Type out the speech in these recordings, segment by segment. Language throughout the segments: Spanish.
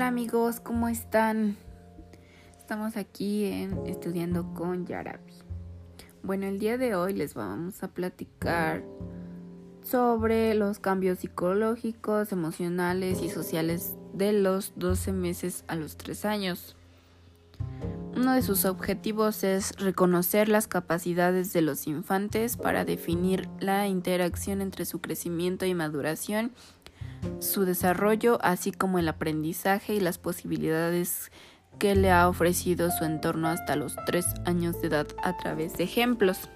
Hola amigos, ¿cómo están? Estamos aquí en Estudiando con Yarabi. Bueno, el día de hoy les vamos a platicar sobre los cambios psicológicos, emocionales y sociales de los 12 meses a los 3 años. Uno de sus objetivos es reconocer las capacidades de los infantes para definir la interacción entre su crecimiento y maduración su desarrollo, así como el aprendizaje y las posibilidades que le ha ofrecido su entorno hasta los tres años de edad a través de ejemplos.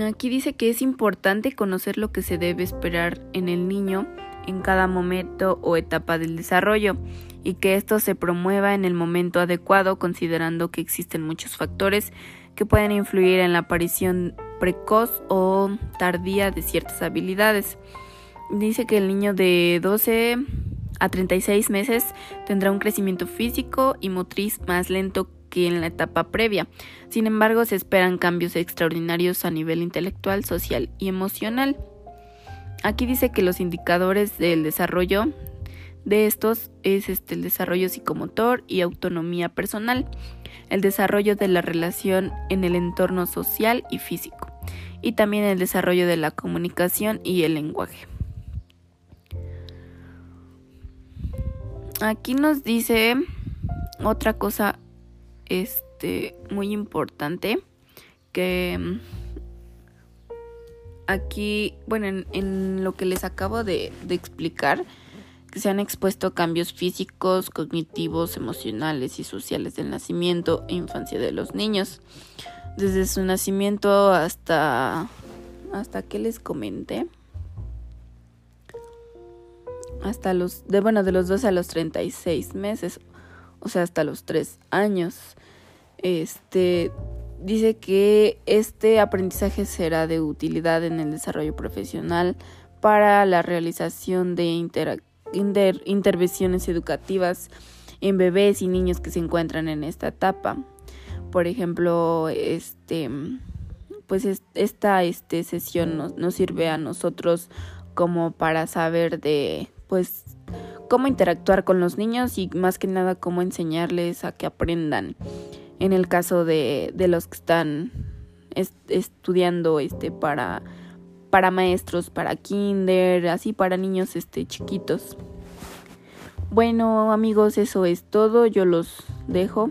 Aquí dice que es importante conocer lo que se debe esperar en el niño en cada momento o etapa del desarrollo y que esto se promueva en el momento adecuado considerando que existen muchos factores que pueden influir en la aparición precoz o tardía de ciertas habilidades. Dice que el niño de 12 a 36 meses tendrá un crecimiento físico y motriz más lento que en la etapa previa. Sin embargo, se esperan cambios extraordinarios a nivel intelectual, social y emocional. Aquí dice que los indicadores del desarrollo de estos es este, el desarrollo psicomotor y autonomía personal, el desarrollo de la relación en el entorno social y físico, y también el desarrollo de la comunicación y el lenguaje. Aquí nos dice otra cosa este muy importante que mm, aquí, bueno, en, lo que les acabo de, de explicar, que se han expuesto cambios físicos, cognitivos, emocionales y sociales del nacimiento e infancia de los niños. Desde su nacimiento hasta hasta que les comenté hasta los de bueno de los 2 a los 36 meses, o sea, hasta los 3 años. Este dice que este aprendizaje será de utilidad en el desarrollo profesional para la realización de interacciones intervenciones educativas en bebés y niños que se encuentran en esta etapa. Por ejemplo, este pues esta este, sesión nos, nos sirve a nosotros como para saber de pues cómo interactuar con los niños y más que nada cómo enseñarles a que aprendan. En el caso de, de los que están estudiando este para para maestros, para kinder, así para niños este chiquitos. Bueno, amigos, eso es todo. Yo los dejo.